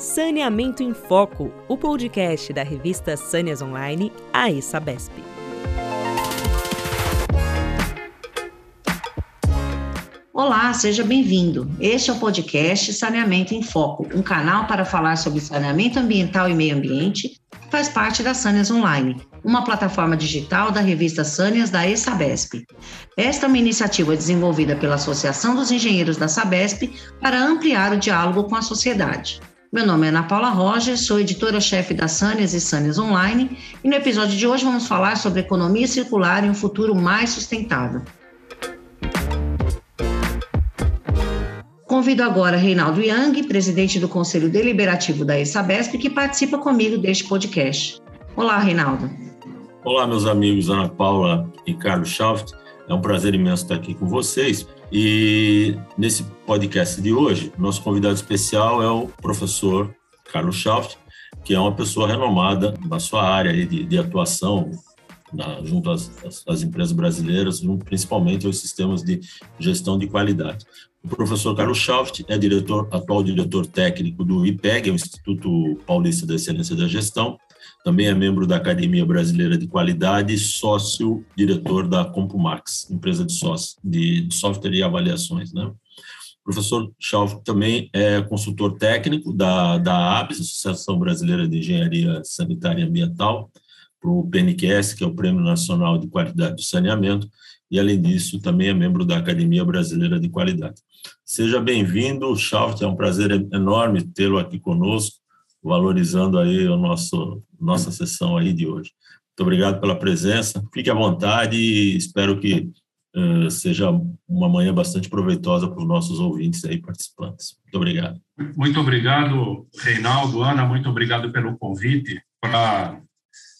Saneamento em Foco, o podcast da revista Sâneas Online, a ESABESP. Olá, seja bem-vindo. Este é o podcast Saneamento em Foco, um canal para falar sobre saneamento ambiental e meio ambiente, que faz parte da Sâneas Online, uma plataforma digital da revista Sâneas da ESABESP. Esta é uma iniciativa desenvolvida pela Associação dos Engenheiros da Sabesp para ampliar o diálogo com a sociedade. Meu nome é Ana Paula Rogers, sou editora-chefe da Sâneas e Sâneas Online, e no episódio de hoje vamos falar sobre economia circular e um futuro mais sustentável. Convido agora Reinaldo Yang, presidente do Conselho Deliberativo da ESABESP, que participa comigo deste podcast. Olá, Reinaldo. Olá, meus amigos Ana Paula e Carlos Schaft. É um prazer imenso estar aqui com vocês. E nesse podcast de hoje, nosso convidado especial é o professor Carlos Schaft, que é uma pessoa renomada na sua área de, de atuação na, junto às, às, empresas brasileiras, principalmente aos sistemas de gestão de qualidade. O professor Carlos Schaft é diretor, atual diretor técnico do IPEG, o Instituto Paulista da Excelência da Gestão, também é membro da Academia Brasileira de Qualidade e sócio-diretor da Compumax, empresa de, sócio, de, software e avaliações. Né? O professor Schauf também é consultor técnico da, da ABS, Associação Brasileira de Engenharia Sanitária e Ambiental, para o PNQS, que é o Prêmio Nacional de Qualidade do Saneamento, e, além disso, também é membro da Academia Brasileira de Qualidade. Seja bem-vindo, Schauf, é um prazer enorme tê-lo aqui conosco valorizando aí o nosso nossa sessão aí de hoje. Muito obrigado pela presença. Fique à vontade e espero que uh, seja uma manhã bastante proveitosa para os nossos ouvintes aí participantes. Muito obrigado. Muito obrigado, Reinaldo, Ana, muito obrigado pelo convite para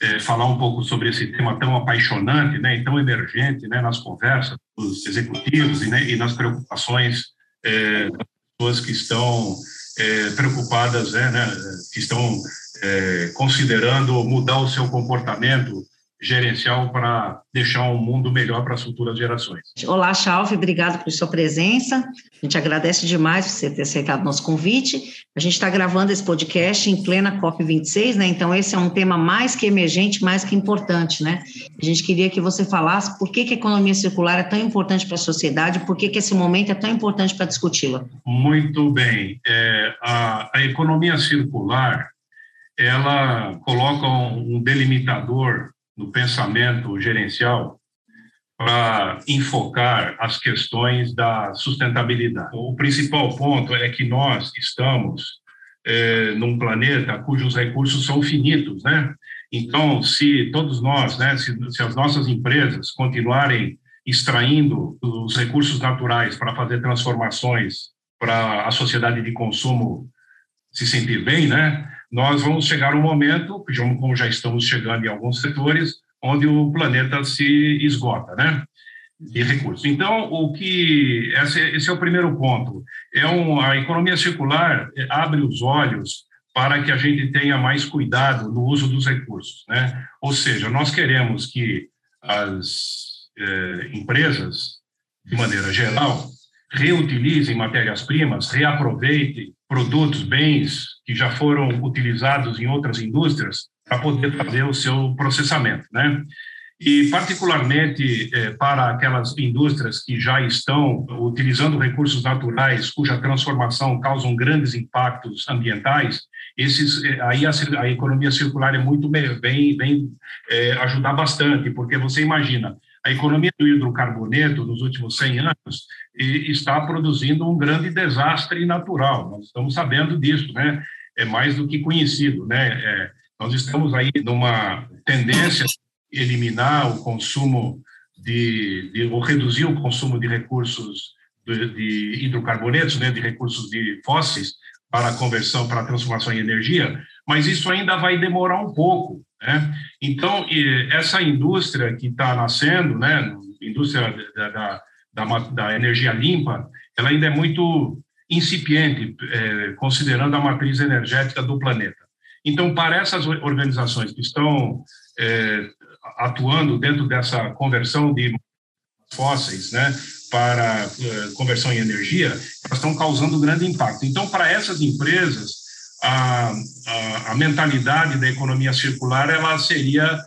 é, falar um pouco sobre esse tema tão apaixonante, né, e tão emergente, né, nas conversas dos executivos e, né, e nas preocupações é, das pessoas que estão é, preocupadas, é, né, que estão é, considerando mudar o seu comportamento gerencial para deixar um mundo melhor para as futuras gerações. Olá, Chalve, obrigado por sua presença. A gente agradece demais por você ter aceitado nosso convite. A gente está gravando esse podcast em plena COP26, né? Então, esse é um tema mais que emergente, mais que importante, né? A gente queria que você falasse por que, que a economia circular é tão importante para a sociedade, por que, que esse momento é tão importante para discuti-la. Muito bem. É, a, a economia circular, ela coloca um delimitador no pensamento gerencial para enfocar as questões da sustentabilidade. O principal ponto é que nós estamos é, num planeta cujos recursos são finitos, né? Então, se todos nós, né, se, se as nossas empresas continuarem extraindo os recursos naturais para fazer transformações para a sociedade de consumo se sentir bem, né? Nós vamos chegar um momento, como já estamos chegando em alguns setores, onde o planeta se esgota, né? De recursos. Então, o que esse, esse é o primeiro ponto. É um, a economia circular abre os olhos para que a gente tenha mais cuidado no uso dos recursos, né? Ou seja, nós queremos que as eh, empresas, de maneira geral, reutilizem matérias-primas, reaproveitem produtos, bens que já foram utilizados em outras indústrias para poder fazer o seu processamento, né? E particularmente é, para aquelas indústrias que já estão utilizando recursos naturais, cuja transformação causam grandes impactos ambientais, esses é, aí a, a economia circular é muito bem, bem é, ajudar bastante, porque você imagina a economia do hidrocarboneto nos últimos 100 anos está produzindo um grande desastre natural. Nós estamos sabendo disso, né? É mais do que conhecido, né? É, nós estamos aí numa tendência de eliminar o consumo de, de ou reduzir o consumo de recursos de, de hidrocarbonetos, né? De recursos de fósseis para a conversão, para a transformação em energia, mas isso ainda vai demorar um pouco. Né? Então, essa indústria que está nascendo, né, indústria da, da, da, da, energia limpa, ela ainda é muito incipiente, é, considerando a matriz energética do planeta. Então, para essas organizações que estão é, atuando dentro dessa conversão de fósseis, né, para é, conversão em energia, elas estão causando grande impacto. Então, para essas empresas, a, a, a mentalidade da economia circular ela seria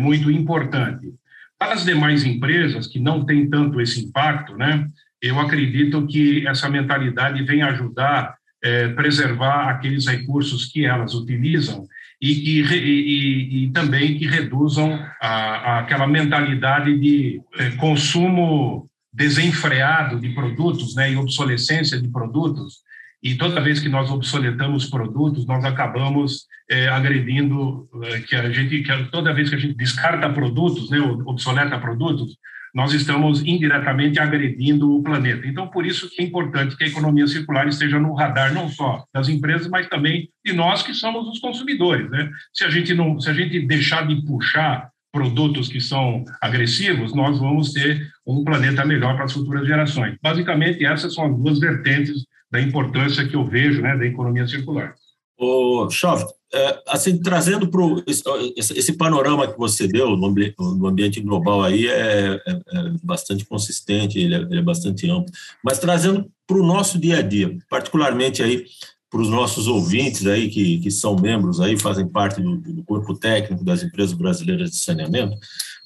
muito importante. Para as demais empresas que não têm tanto esse impacto, né, eu acredito que essa mentalidade vem ajudar é, preservar aqueles recursos que elas utilizam e, que, e, e também que reduzam a, a, aquela mentalidade de é, consumo desenfreado de produtos né, e obsolescência de produtos. E toda vez que nós obsoletamos produtos, nós acabamos é, agredindo, é, que a gente, que toda vez que a gente descarta produtos, né, obsoleta produtos, nós estamos indiretamente agredindo o planeta. Então, por isso que é importante que a economia circular esteja no radar não só das empresas, mas também de nós que somos os consumidores. Né? Se a gente não, se a gente deixar de puxar produtos que são agressivos, nós vamos ter um planeta melhor para as futuras gerações. Basicamente, essas são as duas vertentes da importância que eu vejo né, da economia circular. O Schoft, é, assim, trazendo para esse, panorama que você deu no ambiente global aí é, é, é bastante consistente, ele é, ele é, bastante amplo, mas trazendo para o nosso dia a dia, particularmente aí para os nossos ouvintes aí que, que são membros aí, fazem parte do, do corpo técnico das empresas brasileiras de saneamento,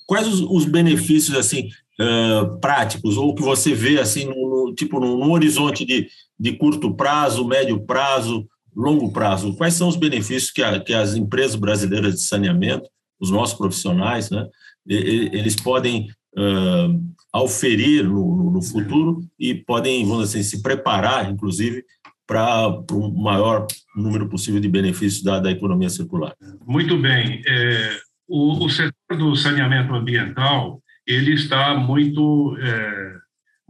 quais os, os benefícios assim uh, práticos ou que você vê assim no, no tipo no, no horizonte de, de curto prazo, médio prazo, longo prazo, quais são os benefícios que, a, que as empresas brasileiras de saneamento, os nossos profissionais, né, eles podem uh, auferir no, no, futuro e podem, vamos dizer assim, se preparar, inclusive, para um maior número possível de benefícios da, da economia circular. Muito bem. É, o, o, setor do saneamento ambiental ele está muito é,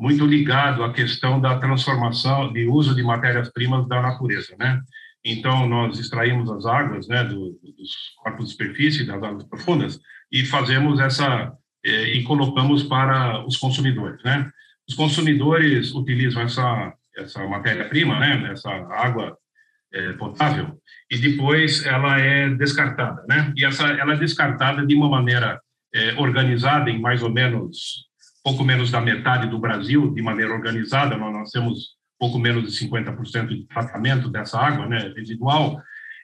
muito ligado à questão da transformação, de uso de matérias-primas da natureza, né? Então, nós extraímos as águas né, do, dos corpos de superfície, das águas profundas, e fazemos essa, eh, e colocamos para os consumidores, né? Os consumidores utilizam essa, essa matéria-prima, né, essa água eh, potável, e depois ela é descartada, né? E essa, ela é descartada de uma maneira eh, organizada em mais ou menos pouco menos da metade do Brasil de maneira organizada. Nós, temos pouco menos de 50% de tratamento dessa água né, residual.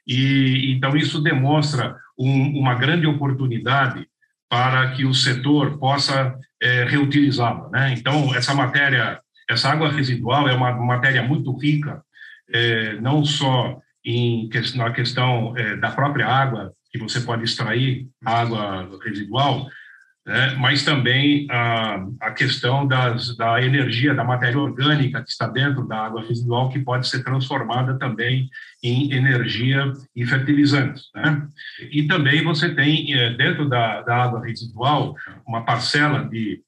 E então isso demonstra um, uma grande oportunidade para que o setor possa é, reutilizá-la. Né? Então essa matéria, essa água residual é uma matéria muito rica, é, não só em, na questão é, da própria água que você pode extrair água residual, né? mas também a, a questão das, da energia, da matéria orgânica que está dentro da água residual, que pode ser transformada também em energia e fertilizantes. Né? E também você tem, eh, dentro da, da água residual, uma parcela de,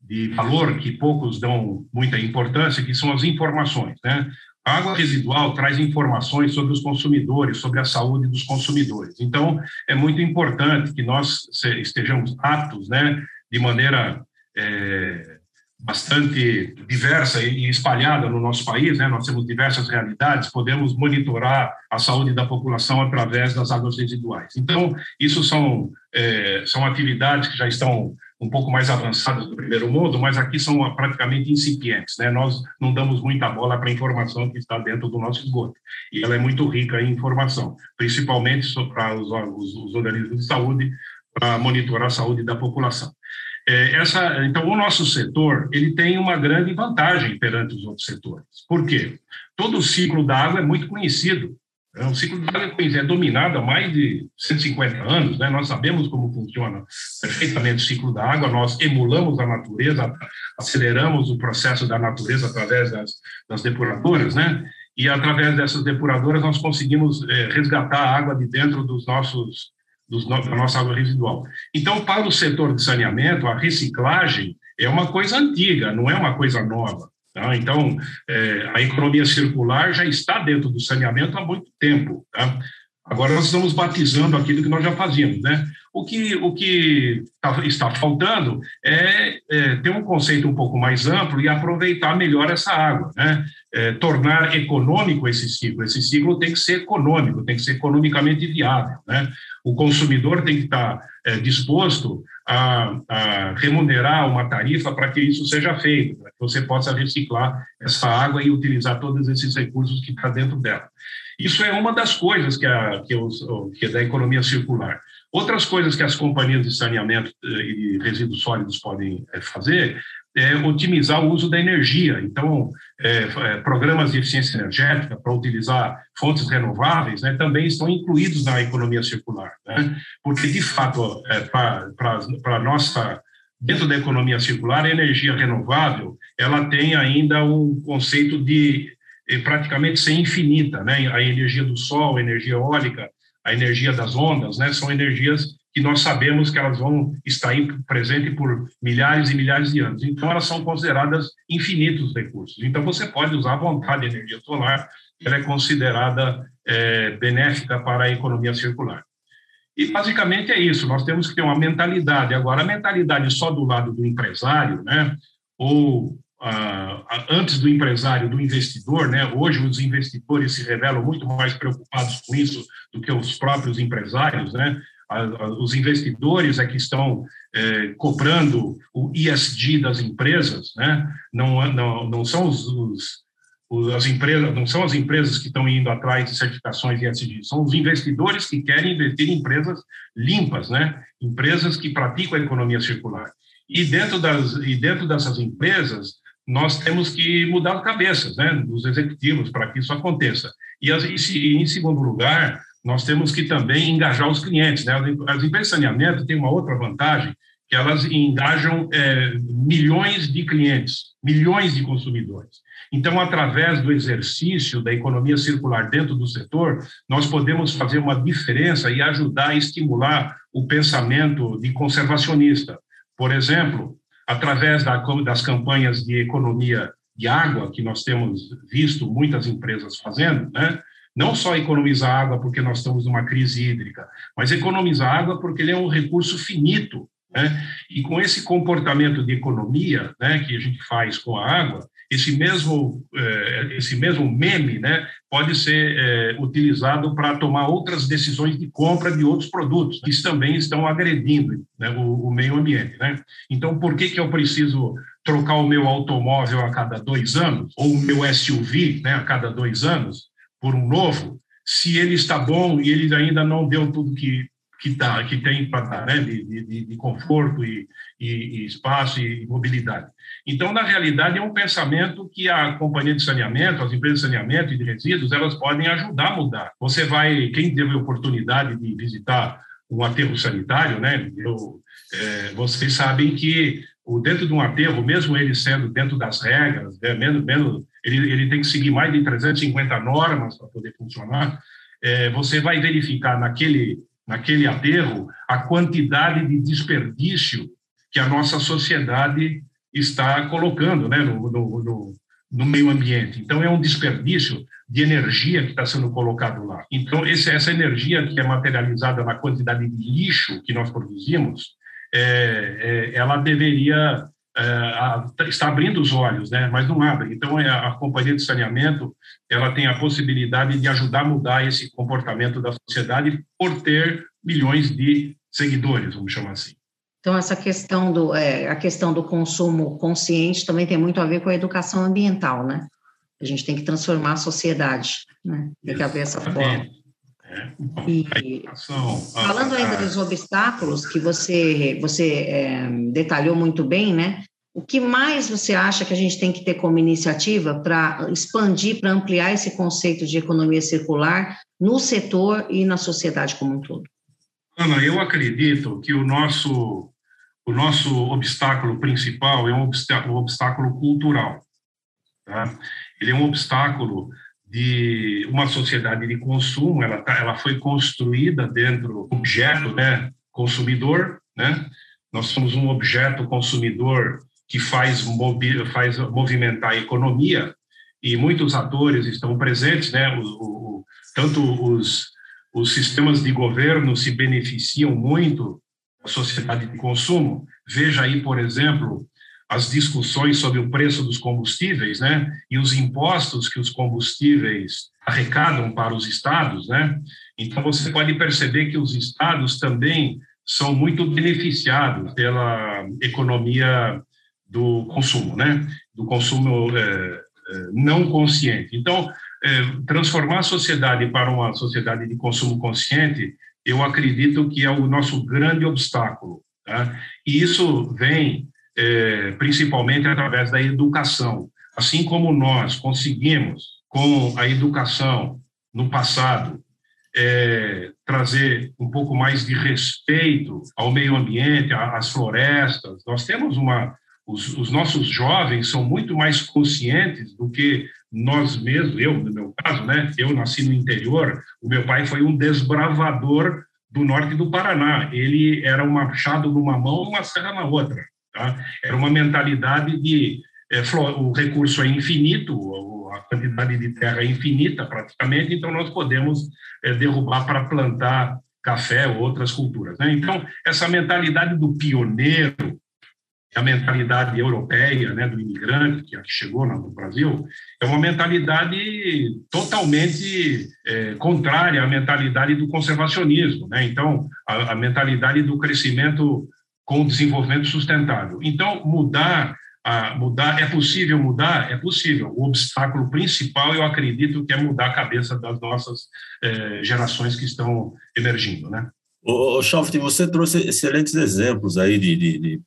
de valor que poucos dão muita importância, que são as informações. Né? A água residual traz informações sobre os consumidores, sobre a saúde dos consumidores. Então, é muito importante que nós estejamos aptos, né, de maneira é, bastante diversa e espalhada no nosso país, né? Nós temos diversas realidades, podemos monitorar a saúde da população através das águas residuais. Então, isso são é, são atividades que já estão um pouco mais avançadas do primeiro mundo, mas aqui são praticamente incipientes. Né? Nós não damos muita bola para a informação que está dentro do nosso esgoto. E ela é muito rica em informação, principalmente para os, os, os organismos de saúde, para monitorar a saúde da população. É, essa, então, o nosso setor ele tem uma grande vantagem perante os outros setores. Por quê? Todo o ciclo da água é muito conhecido. É um ciclo de água é dominado há mais de 150 anos, né? Nós sabemos como funciona perfeitamente o ciclo da água, nós emulamos a natureza, aceleramos o processo da natureza através das, das depuradoras, né? E através dessas depuradoras nós conseguimos é, resgatar a água de dentro dos nossos dos, da nossa água residual. Então, para o setor de saneamento, a reciclagem é uma coisa antiga, não é uma coisa nova. Tá? Então, é, a economia circular já está dentro do saneamento há muito tempo. Tá? Agora nós estamos batizando aquilo que nós já fazíamos, né? O que, o que tá, está faltando é, é, ter um conceito um pouco mais amplo e aproveitar melhor essa água, né? É, tornar econômico esse ciclo. Esse ciclo tem que ser econômico, tem que ser economicamente viável, né? O consumidor tem que estar é, disposto a, a remunerar uma tarifa para que isso seja feito, para que você possa reciclar essa água e utilizar todos esses recursos que está dentro dela. Isso é uma das coisas que, a, que, os, que é da economia circular. Outras coisas que as companhias de saneamento eh, e resíduos sólidos podem eh, fazer é otimizar o uso da energia. Então, é, programas de eficiência energética para utilizar fontes renováveis né, também estão incluídos na economia circular. Né? Porque, de fato, é, para a nossa dentro da economia circular, a energia renovável ela tem ainda um conceito de praticamente ser infinita, né? A energia do sol, a energia eólica, a energia das ondas, né? São energias que nós sabemos que elas vão estar aí presente por milhares e milhares de anos. Então, elas são consideradas infinitos recursos. Então, você pode usar à vontade a energia solar, ela é considerada é, benéfica para a economia circular. E, basicamente, é isso. Nós temos que ter uma mentalidade. Agora, a mentalidade só do lado do empresário, né, ou antes do empresário, do investidor, né? Hoje os investidores se revelam muito mais preocupados com isso do que os próprios empresários, né? os investidores é que estão é, cobrando o ISD das empresas, né? não, não, não são os, os, as empresas, não são as empresas que estão indo atrás de certificações ISD, são os investidores que querem investir em empresas limpas, né? empresas que praticam a economia circular. E dentro, das, e dentro dessas empresas, nós temos que mudar as cabeças né, dos executivos para que isso aconteça. E, em segundo lugar, nós temos que também engajar os clientes. Né? As empresas de saneamento têm uma outra vantagem, que elas engajam é, milhões de clientes, milhões de consumidores. Então, através do exercício da economia circular dentro do setor, nós podemos fazer uma diferença e ajudar a estimular o pensamento de conservacionista. Por exemplo, através das campanhas de economia de água, que nós temos visto muitas empresas fazendo, né? não só economizar água porque nós estamos numa crise hídrica, mas economizar água porque ele é um recurso finito. Né? E com esse comportamento de economia né, que a gente faz com a água, esse mesmo, eh, esse mesmo meme né, pode ser eh, utilizado para tomar outras decisões de compra de outros produtos, que também estão agredindo né, o, o, meio ambiente. Né? Então, por que, que eu preciso trocar o meu automóvel a cada dois anos, ou o meu SUV né, a cada dois anos? por um novo, se ele está bom e ele ainda não deu tudo que que, dá, que tem para dar, né, de, de, de conforto e, e, e, espaço e mobilidade. Então, na realidade, é um pensamento que a companhia de saneamento, as empresas de saneamento e de resíduos, elas podem ajudar a mudar. Você vai, quem teve a oportunidade de visitar um aterro sanitário, né, eu, é, vocês sabem que o dentro de um aterro, mesmo ele sendo dentro das regras, né, menos, menos ele, ele tem que seguir mais de 350 normas para poder funcionar, é, você vai verificar naquele, naquele aterro a quantidade de desperdício que a nossa sociedade está colocando né, no, no, no, no meio ambiente. Então, é um desperdício de energia que está sendo colocado lá. Então, esse, essa energia que é materializada na quantidade de lixo que nós produzimos, é, é, ela deveria é, está abrindo os olhos, né? mas não abre. Então, é, a companhia de saneamento ela tem a possibilidade de ajudar a mudar esse comportamento da sociedade por ter milhões de seguidores, vamos chamar assim. Então, essa questão do, é, a questão do consumo consciente também tem muito a ver com a educação ambiental, né? A gente tem que transformar a sociedade, né? Tem que haver essa forma. É, e, falando ainda dos obstáculos que você, você é, detalhou muito bem, né? O que mais você acha que a gente tem que ter como iniciativa para expandir, para ampliar esse conceito de economia circular no setor e na sociedade como um todo? Ana, eu acredito que o nosso, o nosso obstáculo principal é um obstáculo, um obstáculo cultural. Tá? Ele é um obstáculo de uma sociedade de consumo, ela, tá, ela foi construída dentro do objeto né, consumidor, né? Nós somos um objeto consumidor que faz, faz movimentar a economia e muitos atores estão presentes, né? O, o, tanto os, os sistemas de governo se beneficiam muito da sociedade de consumo. Veja aí, por exemplo, as discussões sobre o preço dos combustíveis, né, e os impostos que os combustíveis arrecadam para os estados, né? Então você pode perceber que os estados também são muito beneficiados pela economia do consumo, né? Do consumo é, é, não consciente. Então, é, transformar a sociedade para uma sociedade de consumo consciente, eu acredito que é o nosso grande obstáculo. Tá? E isso vem é, principalmente através da educação. Assim como nós conseguimos, com a educação no passado, é, trazer um pouco mais de respeito ao meio ambiente, às florestas. Nós temos uma. Os, os, nossos jovens são muito mais conscientes do que nós mesmos, eu, no meu caso, né? Eu nasci no interior, o meu pai foi um desbravador do norte do Paraná. Ele era um machado numa mão e uma serra na outra. Tá? Era uma mentalidade de é, o recurso é infinito, a quantidade de terra é infinita praticamente, então nós podemos é, derrubar para plantar café ou outras culturas. Né? Então, essa mentalidade do pioneiro, a mentalidade europeia, né, do imigrante que chegou no Brasil, é uma mentalidade totalmente é, contrária à mentalidade do conservacionismo. Né? Então, a, a mentalidade do crescimento com desenvolvimento sustentável. Então, mudar a mudar. É possível mudar? É possível. O obstáculo principal, eu acredito, que é mudar a cabeça das nossas é, gerações que estão emergindo, né? O Schaft, você trouxe excelentes exemplos aí de, de, de,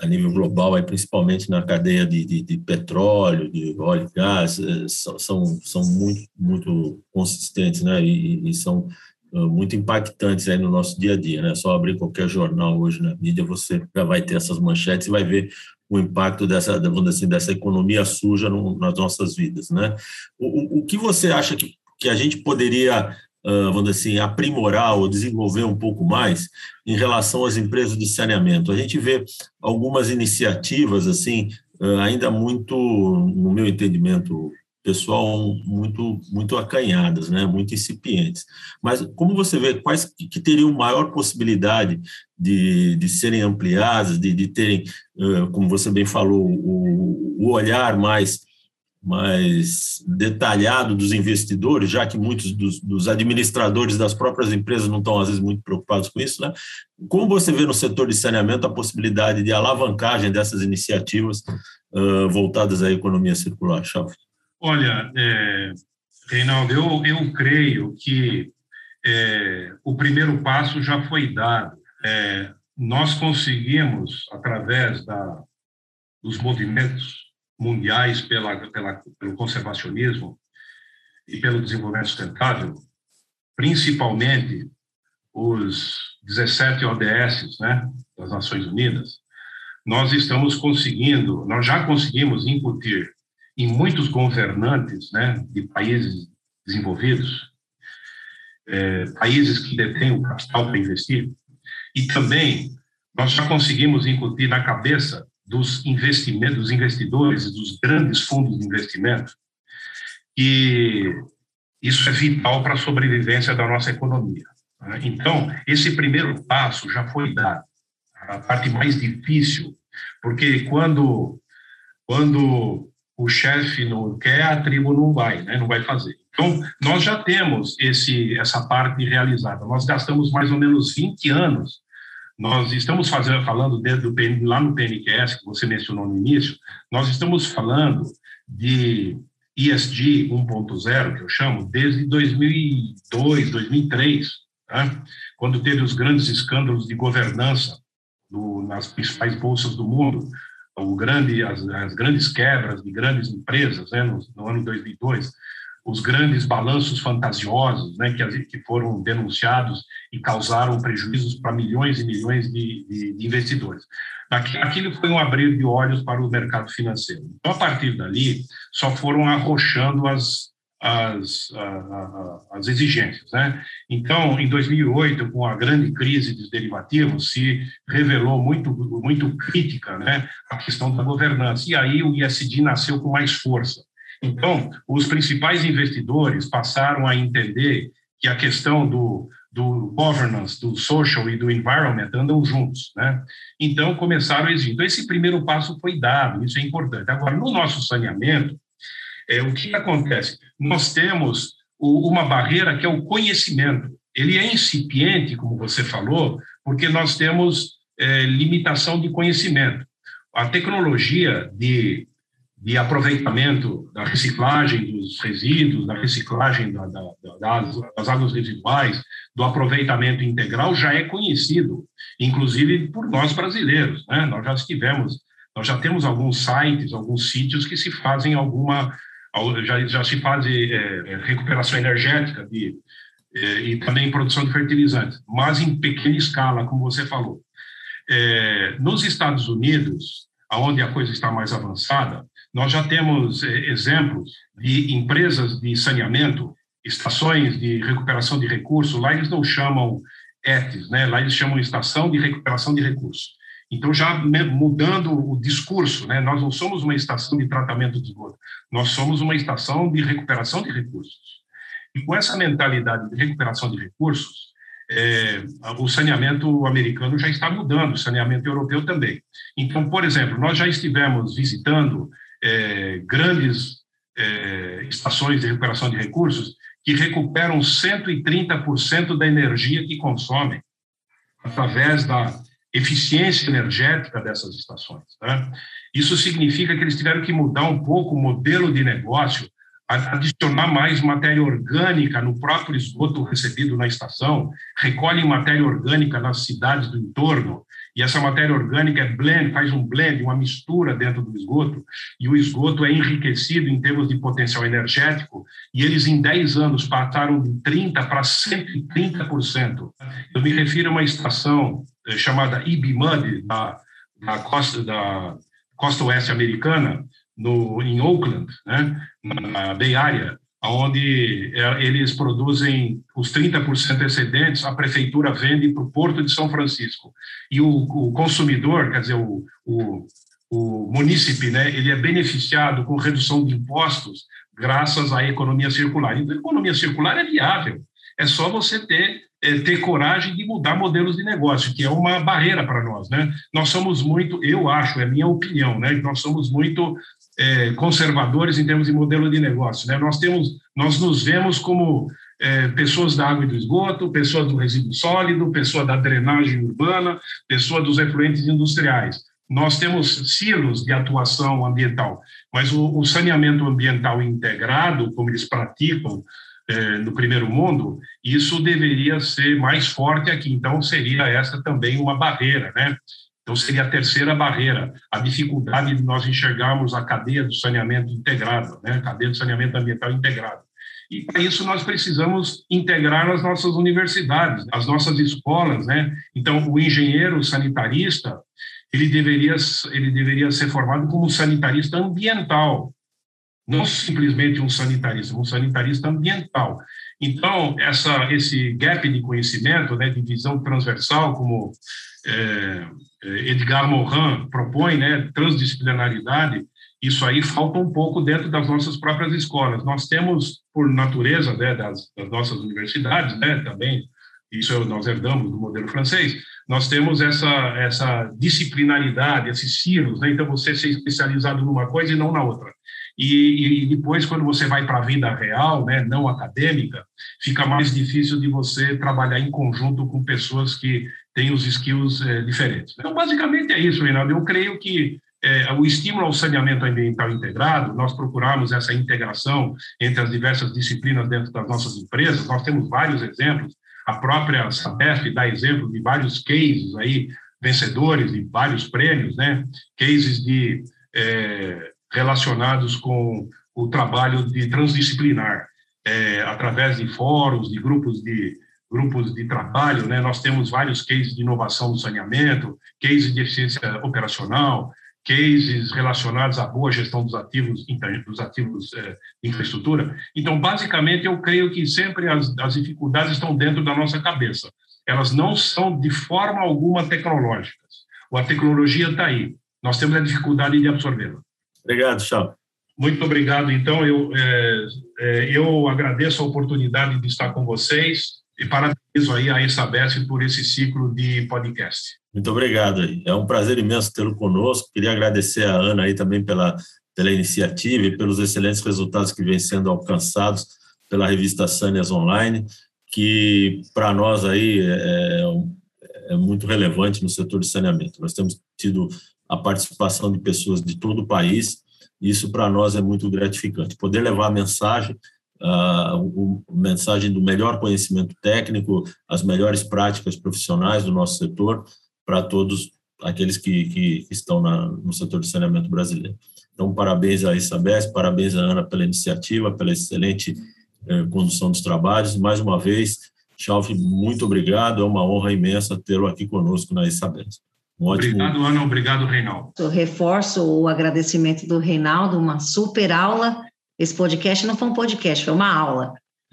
a nível global, aí principalmente na cadeia de, de, de petróleo, de óleo e gás, eh, são, são, muito, muito consistentes, né? E, e são eh, muito impactantes aí no nosso dia a dia, né? Só abrir qualquer jornal hoje na mídia, você já vai ter essas manchetes e vai ver o impacto dessa, vamos assim, dessa economia suja no, nas nossas vidas, né? O, o, que você acha que, que a gente poderia, vamos assim, aprimorar ou desenvolver um pouco mais em relação às empresas de saneamento? A gente vê algumas iniciativas, assim, uh, ainda muito, no meu entendimento pessoal muito muito acanhadas, né, muito incipientes. Mas como você vê quais que teriam maior possibilidade de, de serem ampliadas, de, de terem, como você bem falou, o, o olhar mais mais detalhado dos investidores, já que muitos dos, dos, administradores das próprias empresas não estão, às vezes, muito preocupados com isso. Né? Como você vê no setor de saneamento a possibilidade de alavancagem dessas iniciativas uh, voltadas à economia circular, Schaff? Olha, é, Reinaldo, eu, eu creio que é, o primeiro passo já foi dado. É, nós conseguimos, através da, dos movimentos mundiais pela, pela, pelo conservacionismo e pelo desenvolvimento sustentável, principalmente os 17 ODS né, das Nações Unidas, nós estamos conseguindo, nós já conseguimos incutir em muitos governantes né, de países desenvolvidos, é, países que detêm o capital para investir, e também nós já conseguimos incutir na cabeça dos investimentos, dos investidores e dos grandes fundos de investimento que isso é vital para a sobrevivência da nossa economia. Né. Então, esse primeiro passo já foi dado, a parte mais difícil, porque quando quando o chefe não quer, a tribo não vai, né? não vai fazer. Então, nós já temos esse, essa parte realizada. Nós gastamos mais ou menos 20 anos. Nós estamos fazendo, falando desde o, lá no PNQS, que você mencionou no início, nós estamos falando de ESG 1.0, que eu chamo, desde 2002, 2003, tá? quando teve os grandes escândalos de governança do, nas principais bolsas do mundo, grande, as, as, grandes quebras de grandes empresas né, no, no, ano 2002, os grandes balanços fantasiosos né, que, que foram denunciados e causaram prejuízos para milhões e milhões de, de, de investidores. Aquilo foi um abrir de olhos para o mercado financeiro. Então, a partir dali, só foram arrochando as, as, as exigências. Né? Então, em 2008, com a grande crise dos derivativos, se revelou muito, muito crítica né, a questão da governança, e aí o ISD nasceu com mais força. Então, os principais investidores passaram a entender que a questão do, do governance, do social e do environment andam juntos, né? Então, começaram a exigir. Então, esse primeiro passo foi dado, isso é importante. Agora, no nosso saneamento, é, o que acontece? Nós temos o, uma barreira que é o conhecimento. Ele é incipiente, como você falou, porque nós temos é, limitação de conhecimento. A tecnologia de, de aproveitamento da reciclagem dos resíduos, da reciclagem da, da, das, das águas residuais, do aproveitamento integral já é conhecido, inclusive por nós brasileiros. Né? Nós já estivemos, nós já temos alguns sites, alguns sítios que se fazem alguma, já, já se faz é, recuperação energética de, é, e também produção de fertilizantes, mas em pequena escala, como você falou. É, nos Estados Unidos, onde a coisa está mais avançada, nós já temos é, exemplos de empresas de saneamento, estações de recuperação de recursos, lá eles não chamam ETs, né? lá eles chamam Estação de Recuperação de Recursos. Então, já mudando o discurso, né? nós não somos uma estação de tratamento de esgoto, nós somos uma estação de recuperação de recursos. E com essa mentalidade de recuperação de recursos, é, o saneamento americano já está mudando, o saneamento europeu também. Então, por exemplo, nós já estivemos visitando é, grandes é, estações de recuperação de recursos que recuperam 130% da energia que consomem através da eficiência energética dessas estações. Né? Isso significa que eles tiveram que mudar um pouco o modelo de negócio adicionar mais matéria orgânica no próprio esgoto recebido na estação, recolhem matéria orgânica nas cidades do entorno, e essa matéria orgânica é blend, faz um blend, uma mistura dentro do esgoto, e o esgoto é enriquecido em termos de potencial energético, e eles em 10 anos passaram de 30% para 130%. Eu me refiro a uma estação eh, chamada IBMUD, da, da, costa, da costa oeste americana, no, em Oakland, né, na Bay Area, onde é, eles produzem os 30% excedentes, a prefeitura vende para o Porto de São Francisco. E o, o consumidor, quer dizer, o, o, o munícipe, né, ele é beneficiado com redução de impostos graças à economia circular. Então, a economia circular é viável, é só você ter é, ter coragem de mudar modelos de negócio, que é uma barreira para nós, né? Nós somos muito, eu acho, é minha opinião, né? Nós somos muito é, conservadores em termos de modelo de negócio. Né? Nós temos, nós nos vemos como é, pessoas da água e do esgoto, pessoas do resíduo sólido, pessoa da drenagem urbana, pessoa dos efluentes industriais. Nós temos silos de atuação ambiental, mas o, o saneamento ambiental integrado, como eles praticam é, no primeiro mundo, isso deveria ser mais forte aqui. Então, seria essa também uma barreira, né? Então, seria a terceira barreira, a dificuldade de nós enxergarmos a cadeia do saneamento integrado, né? a cadeia do saneamento ambiental integrado. E para isso nós precisamos integrar as nossas universidades, as nossas escolas, né? Então, o engenheiro sanitarista, ele deveria, ele deveria ser formado como sanitarista ambiental, não simplesmente um sanitarista, um sanitarista ambiental. Então, essa, esse gap de conhecimento, né, de visão transversal, como é, é, Edgar Morin propõe, né, transdisciplinaridade, isso aí falta um pouco dentro das nossas próprias escolas. Nós temos, por natureza né, das, das nossas universidades, né, também, isso nós herdamos do modelo francês, nós temos essa, essa disciplinaridade, esses silos, né? então você ser especializado numa coisa e não na outra. E, e depois, quando você vai para a vida real, né, não acadêmica, fica mais difícil de você trabalhar em conjunto com pessoas que têm os skills é, diferentes. Então, basicamente é isso, Reinaldo. Eu creio que é, o estímulo ao saneamento ambiental integrado, nós procuramos essa integração entre as diversas disciplinas dentro das nossas empresas, nós temos vários exemplos, a própria Sabesp dá exemplo de vários cases aí, vencedores de vários prêmios, né? cases de é, relacionados com o trabalho de transdisciplinar, é, através de fóruns, de grupos de grupos de trabalho, né? Nós temos vários cases de inovação no saneamento, cases de eficiência operacional, cases relacionados à boa gestão dos ativos, dos ativos é, de infraestrutura. Então, basicamente, eu creio que sempre as, as dificuldades estão dentro da nossa cabeça. Elas não são de forma alguma tecnológicas. A tecnologia está aí. Nós temos a dificuldade de absorvê-la. Obrigado, Chão. Muito obrigado. Então, eu, é, é, eu agradeço a oportunidade de estar com vocês e parabenizo aí a Isabesp por esse ciclo de podcast. Muito obrigado. É um prazer imenso tê-lo conosco. Queria agradecer a Ana aí também pela, pela iniciativa e pelos excelentes resultados que vêm sendo alcançados pela revista Sânias Online, que para nós aí é, é muito relevante no setor de saneamento. Nós temos tido a participação de pessoas de todo o país, isso para nós é muito gratificante. Poder levar a mensagem, a mensagem do melhor conhecimento técnico, as melhores práticas profissionais do nosso setor para todos aqueles que, que, estão na, no setor de saneamento brasileiro. Então, parabéns a Isabel, parabéns a Ana pela iniciativa, pela excelente eh, condução dos trabalhos. Mais uma vez, Chalf, muito obrigado, é uma honra imensa tê-lo aqui conosco na Isabel. Um ótimo... Obrigado, Ana, obrigado, Reinaldo. Eu reforço o agradecimento do Reinaldo, uma super aula. Esse podcast não foi um podcast, foi uma aula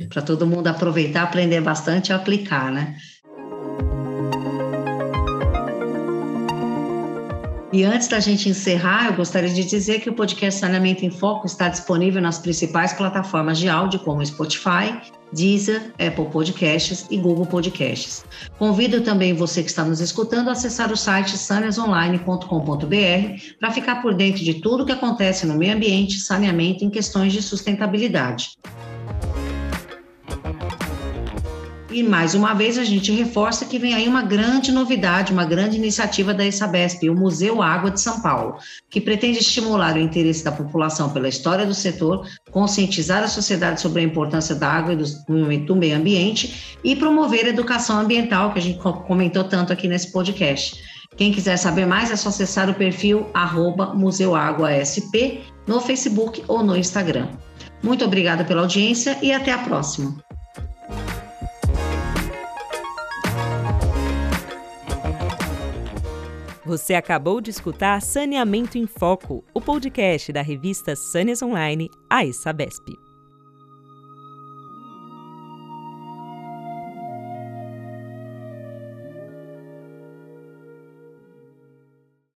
para todo mundo aproveitar, aprender bastante e aplicar, né? E antes da gente encerrar, eu gostaria de dizer que o podcast Saneamento em Foco está disponível nas principais plataformas de áudio, como Spotify, Deezer, Apple Podcasts e Google Podcasts. Convido também você que está nos escutando a acessar o site saneasonline.com.br para ficar por dentro de tudo o que acontece no meio ambiente, saneamento em questões de sustentabilidade. E mais uma vez a gente reforça que vem aí uma grande novidade, uma grande iniciativa da Sabesp, o Museu Água de São Paulo, que pretende estimular o interesse da população pela história do setor, conscientizar a sociedade sobre a importância da água e do, do meio ambiente e promover a educação ambiental, que a gente comentou tanto aqui nesse podcast. Quem quiser saber mais é só acessar o perfil arroba museuáguasp no Facebook ou no Instagram. Muito obrigada pela audiência e até a próxima. Você acabou de escutar Saneamento em Foco, o podcast da revista Sâneas Online, a Sabesp.